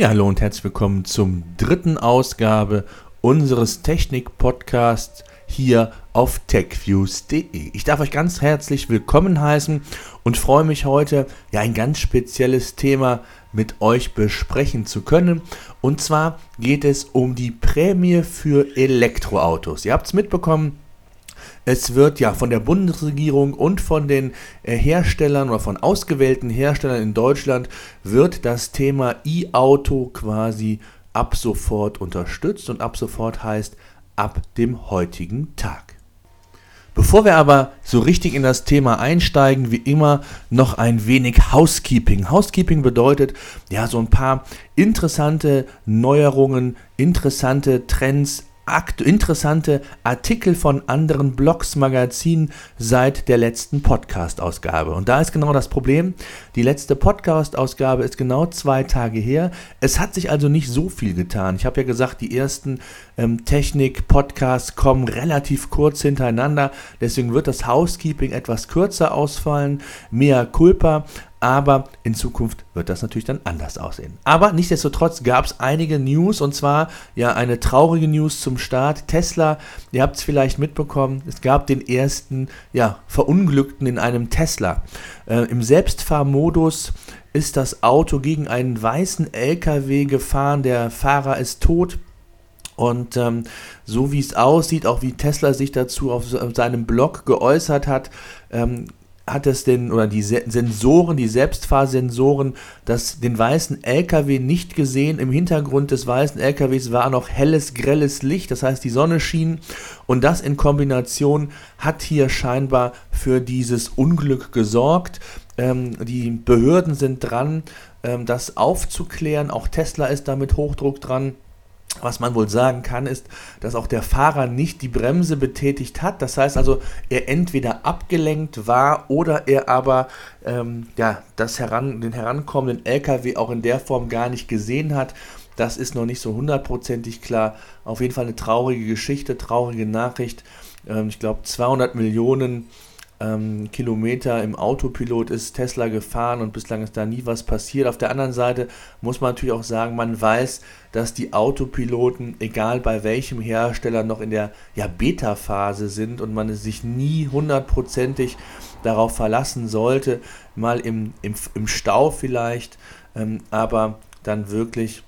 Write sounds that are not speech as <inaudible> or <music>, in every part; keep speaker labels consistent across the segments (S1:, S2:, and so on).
S1: Ja, hallo und herzlich willkommen zum dritten Ausgabe unseres Technik-Podcasts hier auf techviews.de. Ich darf euch ganz herzlich willkommen heißen und freue mich heute, ja, ein ganz spezielles Thema mit euch besprechen zu können. Und zwar geht es um die Prämie für Elektroautos. Ihr habt es mitbekommen, es wird ja von der Bundesregierung und von den äh, Herstellern oder von ausgewählten Herstellern in Deutschland wird das Thema E-Auto quasi ab sofort unterstützt und ab sofort heißt ab dem heutigen Tag. Bevor wir aber so richtig in das Thema einsteigen, wie immer noch ein wenig Housekeeping. Housekeeping bedeutet ja so ein paar interessante Neuerungen, interessante Trends, interessante Artikel von anderen Blogs, Magazinen seit der letzten Podcast-Ausgabe. Und da ist genau das Problem. Die letzte Podcast-Ausgabe ist genau zwei Tage her. Es hat sich also nicht so viel getan. Ich habe ja gesagt, die ersten ähm, Technik-Podcasts kommen relativ kurz hintereinander. Deswegen wird das Housekeeping etwas kürzer ausfallen. Mehr Culpa. Aber in Zukunft wird das natürlich dann anders aussehen. Aber nichtsdestotrotz gab es einige News und zwar ja eine traurige News zum Start. Tesla, ihr habt es vielleicht mitbekommen, es gab den ersten ja, Verunglückten in einem Tesla. Äh, Im Selbstfahrmodus ist das Auto gegen einen weißen LKW gefahren, der Fahrer ist tot. Und ähm, so wie es aussieht, auch wie Tesla sich dazu auf seinem Blog geäußert hat, ähm, hat es den, oder die Sensoren, die Selbstfahrsensoren, das, den weißen LKW nicht gesehen. Im Hintergrund des weißen LKWs war noch helles, grelles Licht, das heißt die Sonne schien. Und das in Kombination hat hier scheinbar für dieses Unglück gesorgt. Ähm, die Behörden sind dran, ähm, das aufzuklären. Auch Tesla ist da mit Hochdruck dran. Was man wohl sagen kann, ist, dass auch der Fahrer nicht die Bremse betätigt hat. Das heißt also, er entweder abgelenkt war oder er aber ähm, ja, das heran, den herankommenden LKW auch in der Form gar nicht gesehen hat. Das ist noch nicht so hundertprozentig klar. Auf jeden Fall eine traurige Geschichte, traurige Nachricht. Ähm, ich glaube, 200 Millionen ähm, Kilometer im Autopilot ist Tesla gefahren und bislang ist da nie was passiert. Auf der anderen Seite muss man natürlich auch sagen, man weiß, dass die Autopiloten, egal bei welchem Hersteller, noch in der ja, Beta-Phase sind und man sich nie hundertprozentig darauf verlassen sollte, mal im, im, im Stau vielleicht, ähm, aber dann wirklich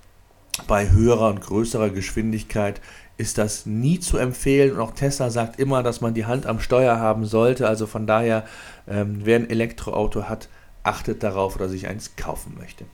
S1: bei höherer und größerer Geschwindigkeit ist das nie zu empfehlen. Und auch Tesla sagt immer, dass man die Hand am Steuer haben sollte. Also von daher, ähm, wer ein Elektroauto hat, achtet darauf oder sich eins kaufen möchte.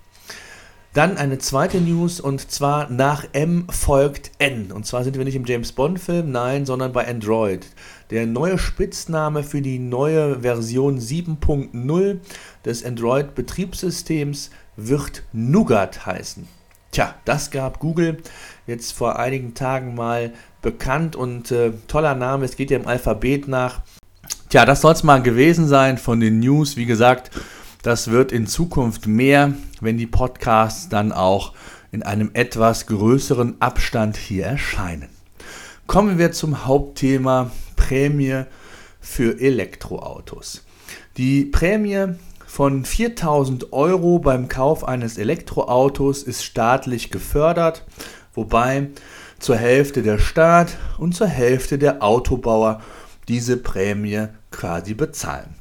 S1: Dann eine zweite News und zwar nach M folgt N. Und zwar sind wir nicht im James Bond-Film, nein, sondern bei Android. Der neue Spitzname für die neue Version 7.0 des Android-Betriebssystems wird Nougat heißen. Tja, das gab Google jetzt vor einigen Tagen mal bekannt und äh, toller Name. Es geht ja im Alphabet nach. Tja, das soll es mal gewesen sein von den News. Wie gesagt, das wird in Zukunft mehr, wenn die Podcasts dann auch in einem etwas größeren Abstand hier erscheinen. Kommen wir zum Hauptthema Prämie für Elektroautos. Die Prämie von 4000 Euro beim Kauf eines Elektroautos ist staatlich gefördert, wobei zur Hälfte der Staat und zur Hälfte der Autobauer diese Prämie quasi bezahlen.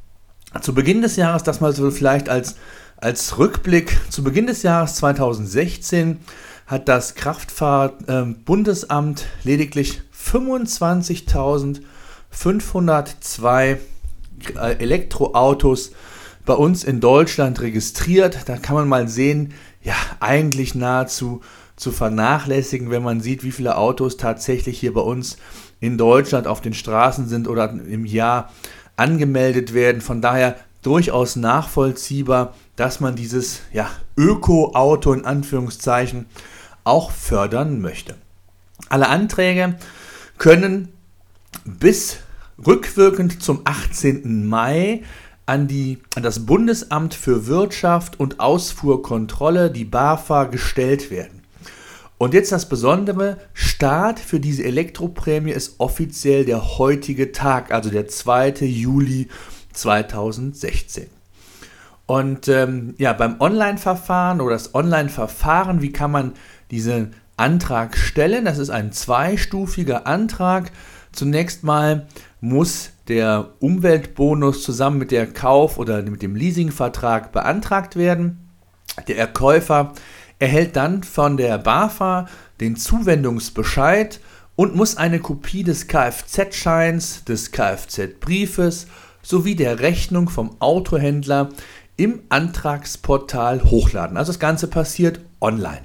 S1: Zu Beginn des Jahres, das mal so vielleicht als, als Rückblick, zu Beginn des Jahres 2016 hat das Kraftfahrtbundesamt lediglich 25.502 Elektroautos bei uns in Deutschland registriert. Da kann man mal sehen, ja, eigentlich nahezu zu vernachlässigen, wenn man sieht, wie viele Autos tatsächlich hier bei uns in Deutschland auf den Straßen sind oder im Jahr angemeldet werden. Von daher durchaus nachvollziehbar, dass man dieses ja, Öko-Auto in Anführungszeichen auch fördern möchte. Alle Anträge können bis rückwirkend zum 18. Mai an, die, an das Bundesamt für Wirtschaft und Ausfuhrkontrolle, die BAFA, gestellt werden. Und jetzt das Besondere, Start für diese Elektroprämie ist offiziell der heutige Tag, also der 2. Juli 2016. Und ähm, ja, beim Online-Verfahren oder das Online-Verfahren, wie kann man diesen Antrag stellen? Das ist ein zweistufiger Antrag. Zunächst mal muss der Umweltbonus zusammen mit der Kauf- oder mit dem Leasingvertrag beantragt werden. Der Käufer erhält dann von der BAFA den Zuwendungsbescheid und muss eine Kopie des Kfz-Scheins, des Kfz-Briefes sowie der Rechnung vom Autohändler im Antragsportal hochladen. Also das Ganze passiert online.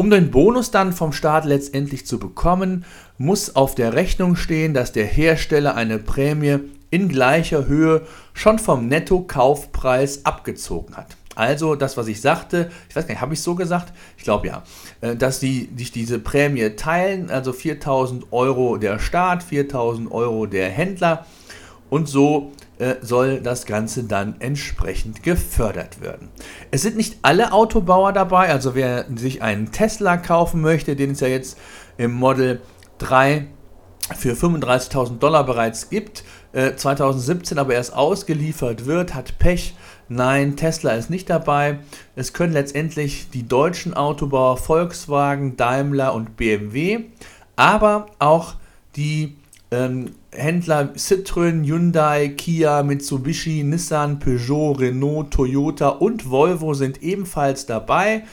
S1: Um den Bonus dann vom Staat letztendlich zu bekommen, muss auf der Rechnung stehen, dass der Hersteller eine Prämie in gleicher Höhe schon vom Netto-Kaufpreis abgezogen hat. Also das, was ich sagte, ich weiß gar nicht, habe ich so gesagt? Ich glaube ja, äh, dass die sich diese Prämie teilen, also 4000 Euro der Staat, 4000 Euro der Händler und so soll das Ganze dann entsprechend gefördert werden. Es sind nicht alle Autobauer dabei, also wer sich einen Tesla kaufen möchte, den es ja jetzt im Model 3 für 35.000 Dollar bereits gibt, 2017 äh, aber erst ausgeliefert wird, hat Pech. Nein, Tesla ist nicht dabei. Es können letztendlich die deutschen Autobauer Volkswagen, Daimler und BMW, aber auch die ähm, Händler Citroën, Hyundai, Kia, Mitsubishi, Nissan, Peugeot, Renault, Toyota und Volvo sind ebenfalls dabei.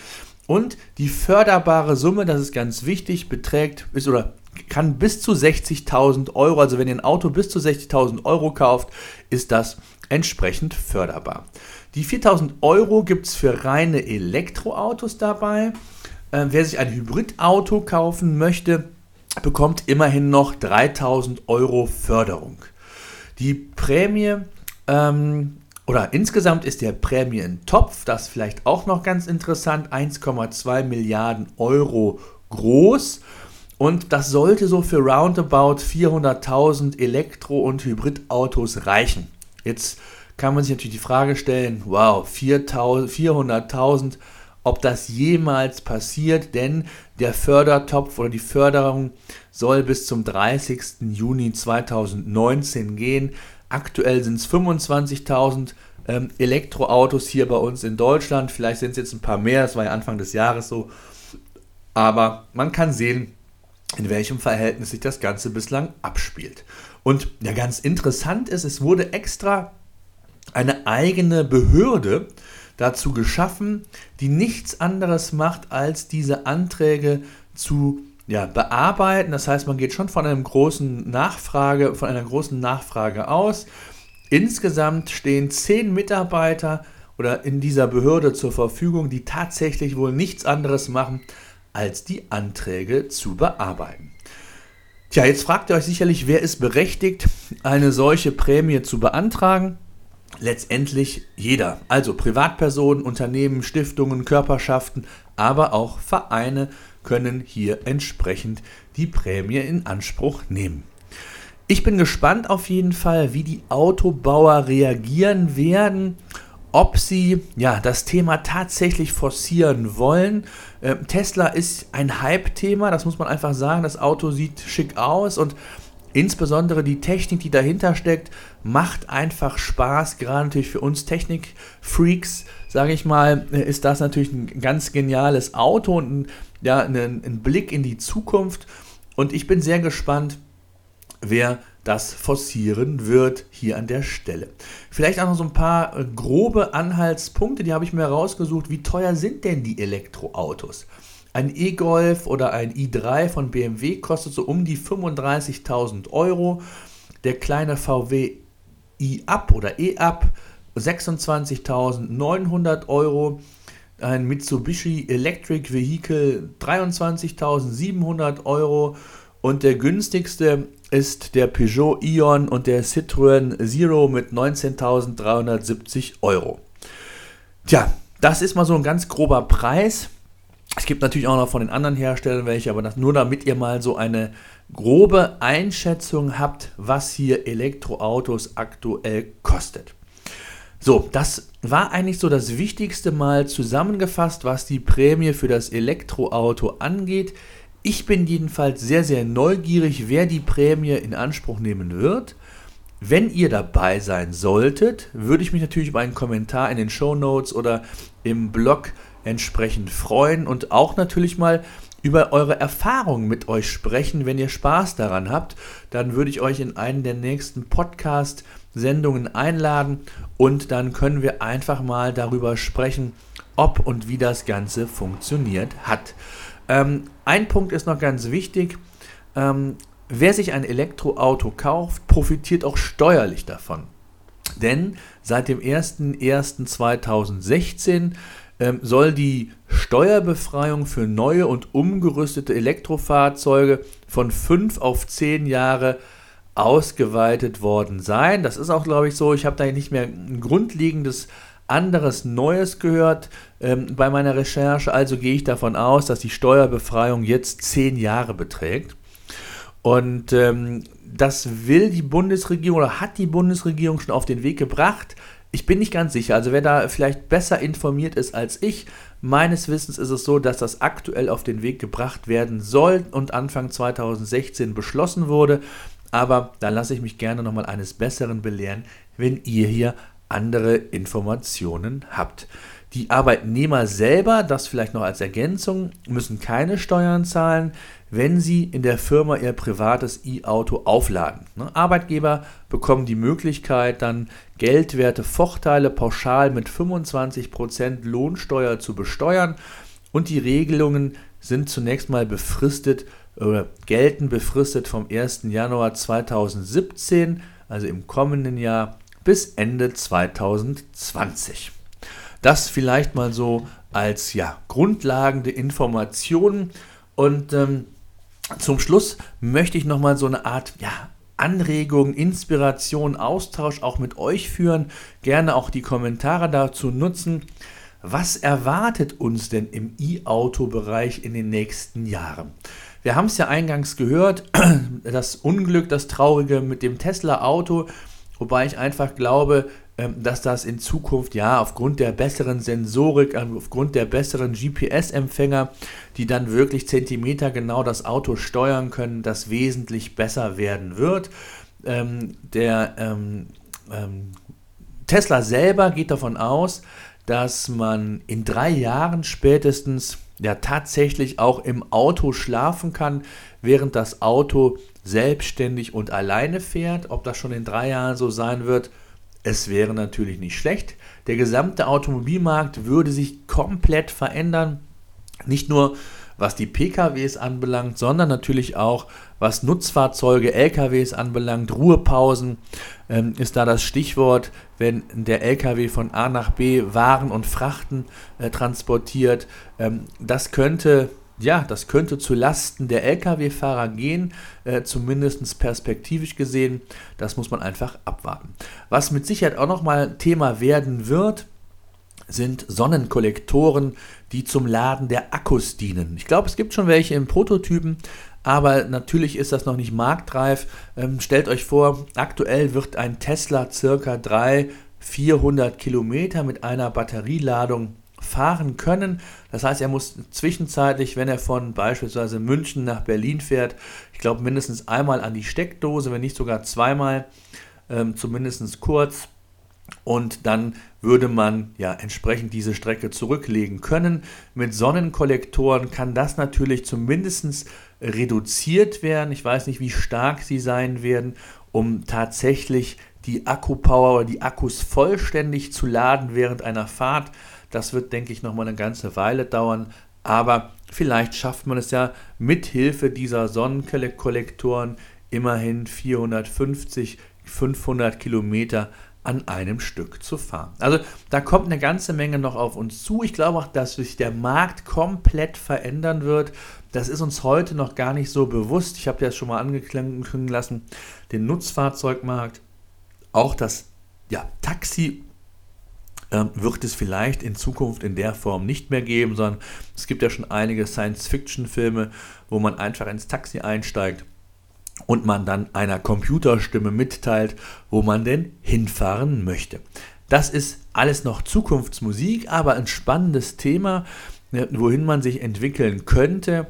S1: Und die förderbare Summe, das ist ganz wichtig, beträgt ist oder kann bis zu 60.000 Euro, also wenn ihr ein Auto bis zu 60.000 Euro kauft, ist das entsprechend förderbar. Die 4.000 Euro gibt es für reine Elektroautos dabei. Äh, wer sich ein Hybridauto kaufen möchte, bekommt immerhin noch 3.000 Euro Förderung. Die Prämie ähm, oder insgesamt ist der Prämientopf, das vielleicht auch noch ganz interessant, 1,2 Milliarden Euro groß. Und das sollte so für roundabout 400.000 Elektro- und Hybridautos reichen. Jetzt kann man sich natürlich die Frage stellen, wow, 400.000, ob das jemals passiert, denn der Fördertopf oder die Förderung soll bis zum 30. Juni 2019 gehen. Aktuell sind es 25.000 ähm, Elektroautos hier bei uns in Deutschland. Vielleicht sind es jetzt ein paar mehr, das war ja Anfang des Jahres so. Aber man kann sehen, in welchem Verhältnis sich das Ganze bislang abspielt. Und ja, ganz interessant ist, es wurde extra eine eigene Behörde dazu geschaffen, die nichts anderes macht, als diese Anträge zu ja, bearbeiten. Das heißt, man geht schon von einem großen Nachfrage, von einer großen Nachfrage aus. Insgesamt stehen zehn Mitarbeiter oder in dieser Behörde zur Verfügung, die tatsächlich wohl nichts anderes machen, als die Anträge zu bearbeiten. Tja, jetzt fragt ihr euch sicherlich, wer ist berechtigt, eine solche Prämie zu beantragen? Letztendlich jeder, also Privatpersonen, Unternehmen, Stiftungen, Körperschaften, aber auch Vereine können hier entsprechend die Prämie in Anspruch nehmen. Ich bin gespannt auf jeden Fall, wie die Autobauer reagieren werden ob sie ja, das Thema tatsächlich forcieren wollen. Äh, Tesla ist ein Hype-Thema, das muss man einfach sagen. Das Auto sieht schick aus und insbesondere die Technik, die dahinter steckt, macht einfach Spaß. Gerade natürlich für uns Technik-Freaks, sage ich mal, ist das natürlich ein ganz geniales Auto und ein, ja, ein, ein Blick in die Zukunft. Und ich bin sehr gespannt, wer das forcieren wird hier an der Stelle. Vielleicht auch noch so ein paar äh, grobe Anhaltspunkte, die habe ich mir herausgesucht. Wie teuer sind denn die Elektroautos? Ein E-Golf oder ein i3 von BMW kostet so um die 35.000 Euro. Der kleine VW i-Up oder E-Up 26.900 Euro. Ein Mitsubishi Electric Vehicle 23.700 Euro. Und der günstigste ist der Peugeot Ion und der Citroën Zero mit 19.370 Euro. Tja, das ist mal so ein ganz grober Preis. Es gibt natürlich auch noch von den anderen Herstellern welche, aber das nur damit ihr mal so eine grobe Einschätzung habt, was hier Elektroautos aktuell kostet. So, das war eigentlich so das Wichtigste mal zusammengefasst, was die Prämie für das Elektroauto angeht. Ich bin jedenfalls sehr, sehr neugierig, wer die Prämie in Anspruch nehmen wird. Wenn ihr dabei sein solltet, würde ich mich natürlich über einen Kommentar in den Show Notes oder im Blog entsprechend freuen und auch natürlich mal über eure Erfahrungen mit euch sprechen. Wenn ihr Spaß daran habt, dann würde ich euch in einen der nächsten Podcast-Sendungen einladen und dann können wir einfach mal darüber sprechen, ob und wie das Ganze funktioniert hat. Ähm, ein Punkt ist noch ganz wichtig. Ähm, wer sich ein Elektroauto kauft, profitiert auch steuerlich davon. Denn seit dem 01.01.2016 ähm, soll die Steuerbefreiung für neue und umgerüstete Elektrofahrzeuge von 5 auf 10 Jahre ausgeweitet worden sein. Das ist auch, glaube ich, so. Ich habe da nicht mehr ein grundlegendes anderes Neues gehört ähm, bei meiner Recherche. Also gehe ich davon aus, dass die Steuerbefreiung jetzt 10 Jahre beträgt. Und ähm, das will die Bundesregierung oder hat die Bundesregierung schon auf den Weg gebracht. Ich bin nicht ganz sicher. Also wer da vielleicht besser informiert ist als ich, meines Wissens ist es so, dass das aktuell auf den Weg gebracht werden soll und Anfang 2016 beschlossen wurde. Aber da lasse ich mich gerne nochmal eines Besseren belehren, wenn ihr hier andere Informationen habt. Die Arbeitnehmer selber, das vielleicht noch als Ergänzung, müssen keine Steuern zahlen wenn Sie in der Firma Ihr privates E-Auto aufladen. Ne? Arbeitgeber bekommen die Möglichkeit, dann geldwerte Vorteile pauschal mit 25% Lohnsteuer zu besteuern und die Regelungen sind zunächst mal befristet oder gelten befristet vom 1. Januar 2017, also im kommenden Jahr, bis Ende 2020. Das vielleicht mal so als ja, grundlagende Informationen. Und ähm, zum Schluss möchte ich nochmal so eine Art ja, Anregung, Inspiration, Austausch auch mit euch führen. Gerne auch die Kommentare dazu nutzen. Was erwartet uns denn im E-Auto-Bereich in den nächsten Jahren? Wir haben es ja eingangs gehört, <clears throat> das Unglück, das Traurige mit dem Tesla-Auto, wobei ich einfach glaube, ähm, dass das in Zukunft ja aufgrund der besseren Sensorik, ähm, aufgrund der besseren GPS-Empfänger, die dann wirklich Zentimeter genau das Auto steuern können, das wesentlich besser werden wird. Ähm, der ähm, ähm, Tesla selber geht davon aus, dass man in drei Jahren spätestens ja tatsächlich auch im Auto schlafen kann, während das Auto selbstständig und alleine fährt. Ob das schon in drei Jahren so sein wird, es wäre natürlich nicht schlecht. Der gesamte Automobilmarkt würde sich komplett verändern. Nicht nur was die PKWs anbelangt, sondern natürlich auch was Nutzfahrzeuge, LKWs anbelangt. Ruhepausen ähm, ist da das Stichwort, wenn der LKW von A nach B Waren und Frachten äh, transportiert. Ähm, das könnte ja, das könnte zu Lasten der Lkw-Fahrer gehen, äh, zumindest perspektivisch gesehen. Das muss man einfach abwarten. Was mit Sicherheit auch nochmal Thema werden wird, sind Sonnenkollektoren, die zum Laden der Akkus dienen. Ich glaube, es gibt schon welche im Prototypen, aber natürlich ist das noch nicht marktreif. Ähm, stellt euch vor, aktuell wird ein Tesla circa 300, 400 Kilometer mit einer Batterieladung fahren können. Das heißt, er muss zwischenzeitlich, wenn er von beispielsweise München nach Berlin fährt, ich glaube mindestens einmal an die Steckdose, wenn nicht sogar zweimal, ähm, zumindest kurz. Und dann würde man ja entsprechend diese Strecke zurücklegen können. Mit Sonnenkollektoren kann das natürlich zumindest reduziert werden. Ich weiß nicht, wie stark sie sein werden, um tatsächlich die Akkupower oder die Akkus vollständig zu laden während einer Fahrt. Das wird, denke ich, noch mal eine ganze Weile dauern. Aber vielleicht schafft man es ja mit Hilfe dieser Sonnenkollektoren immerhin 450, 500 Kilometer an einem Stück zu fahren. Also da kommt eine ganze Menge noch auf uns zu. Ich glaube auch, dass sich der Markt komplett verändern wird. Das ist uns heute noch gar nicht so bewusst. Ich habe das schon mal angeklungen lassen. Den Nutzfahrzeugmarkt, auch das ja, Taxi ähm, wird es vielleicht in Zukunft in der Form nicht mehr geben, sondern es gibt ja schon einige Science-Fiction-Filme, wo man einfach ins Taxi einsteigt und man dann einer Computerstimme mitteilt, wo man denn hinfahren möchte. Das ist alles noch Zukunftsmusik, aber ein spannendes Thema, ne, wohin man sich entwickeln könnte.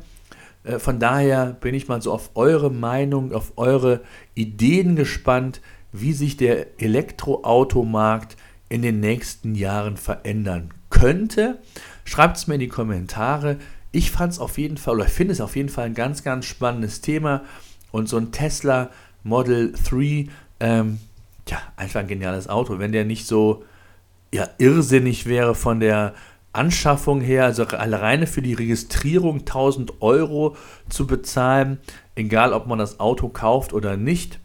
S1: Äh, von daher bin ich mal so auf eure Meinung, auf eure Ideen gespannt, wie sich der Elektroautomarkt in den nächsten Jahren verändern könnte. Schreibt es mir in die Kommentare. Ich fand es auf jeden Fall oder finde es auf jeden Fall ein ganz, ganz spannendes Thema. Und so ein Tesla Model 3, ähm, ja, einfach ein geniales Auto. Wenn der nicht so ja, irrsinnig wäre von der Anschaffung her, also alleine für die Registrierung 1000 Euro zu bezahlen, egal ob man das Auto kauft oder nicht,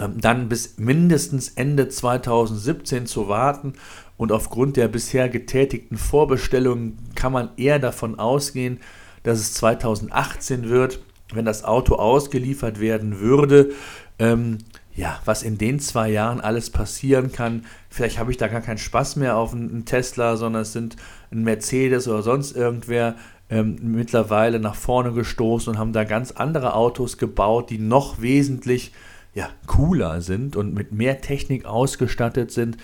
S1: ähm, dann bis mindestens Ende 2017 zu warten und aufgrund der bisher getätigten Vorbestellungen kann man eher davon ausgehen, dass es 2018 wird, wenn das Auto ausgeliefert werden würde. Ähm, ja, was in den zwei Jahren alles passieren kann. Vielleicht habe ich da gar keinen Spaß mehr auf einen Tesla, sondern es sind ein Mercedes oder sonst irgendwer ähm, mittlerweile nach vorne gestoßen und haben da ganz andere Autos gebaut, die noch wesentlich ja, cooler sind und mit mehr Technik ausgestattet sind,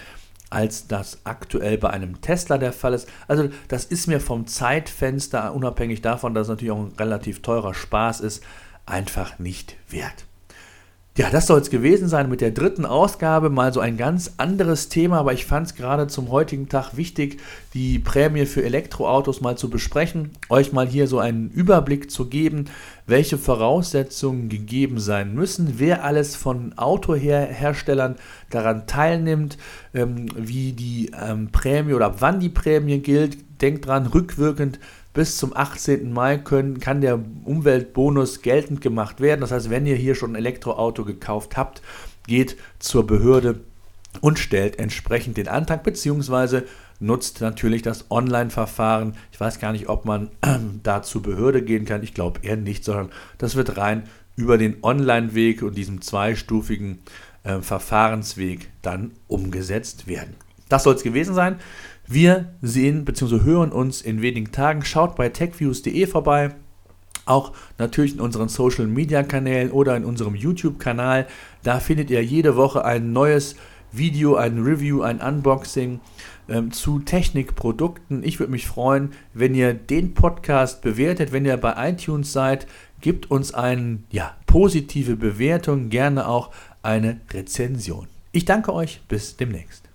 S1: als das aktuell bei einem Tesla der Fall ist. Also das ist mir vom Zeitfenster, unabhängig davon, dass es natürlich auch ein relativ teurer Spaß ist, einfach nicht wert. Ja, das soll es gewesen sein mit der dritten Ausgabe. Mal so ein ganz anderes Thema, aber ich fand es gerade zum heutigen Tag wichtig, die Prämie für Elektroautos mal zu besprechen, euch mal hier so einen Überblick zu geben, welche Voraussetzungen gegeben sein müssen, wer alles von Autoherstellern daran teilnimmt, ähm, wie die ähm, Prämie oder ab wann die Prämie gilt. Denkt dran, rückwirkend bis zum 18. Mai können, kann der Umweltbonus geltend gemacht werden. Das heißt, wenn ihr hier schon ein Elektroauto gekauft habt, geht zur Behörde und stellt entsprechend den Antrag bzw. nutzt natürlich das Online-Verfahren. Ich weiß gar nicht, ob man <clears throat> da zur Behörde gehen kann. Ich glaube eher nicht, sondern das wird rein über den Online-Weg und diesem zweistufigen äh, Verfahrensweg dann umgesetzt werden. Das soll es gewesen sein. Wir sehen bzw. hören uns in wenigen Tagen. Schaut bei techviews.de vorbei. Auch natürlich in unseren Social Media Kanälen oder in unserem YouTube-Kanal. Da findet ihr jede Woche ein neues Video, ein Review, ein Unboxing ähm, zu Technikprodukten. Ich würde mich freuen, wenn ihr den Podcast bewertet. Wenn ihr bei iTunes seid, gebt uns eine ja, positive Bewertung, gerne auch eine Rezension. Ich danke euch, bis demnächst.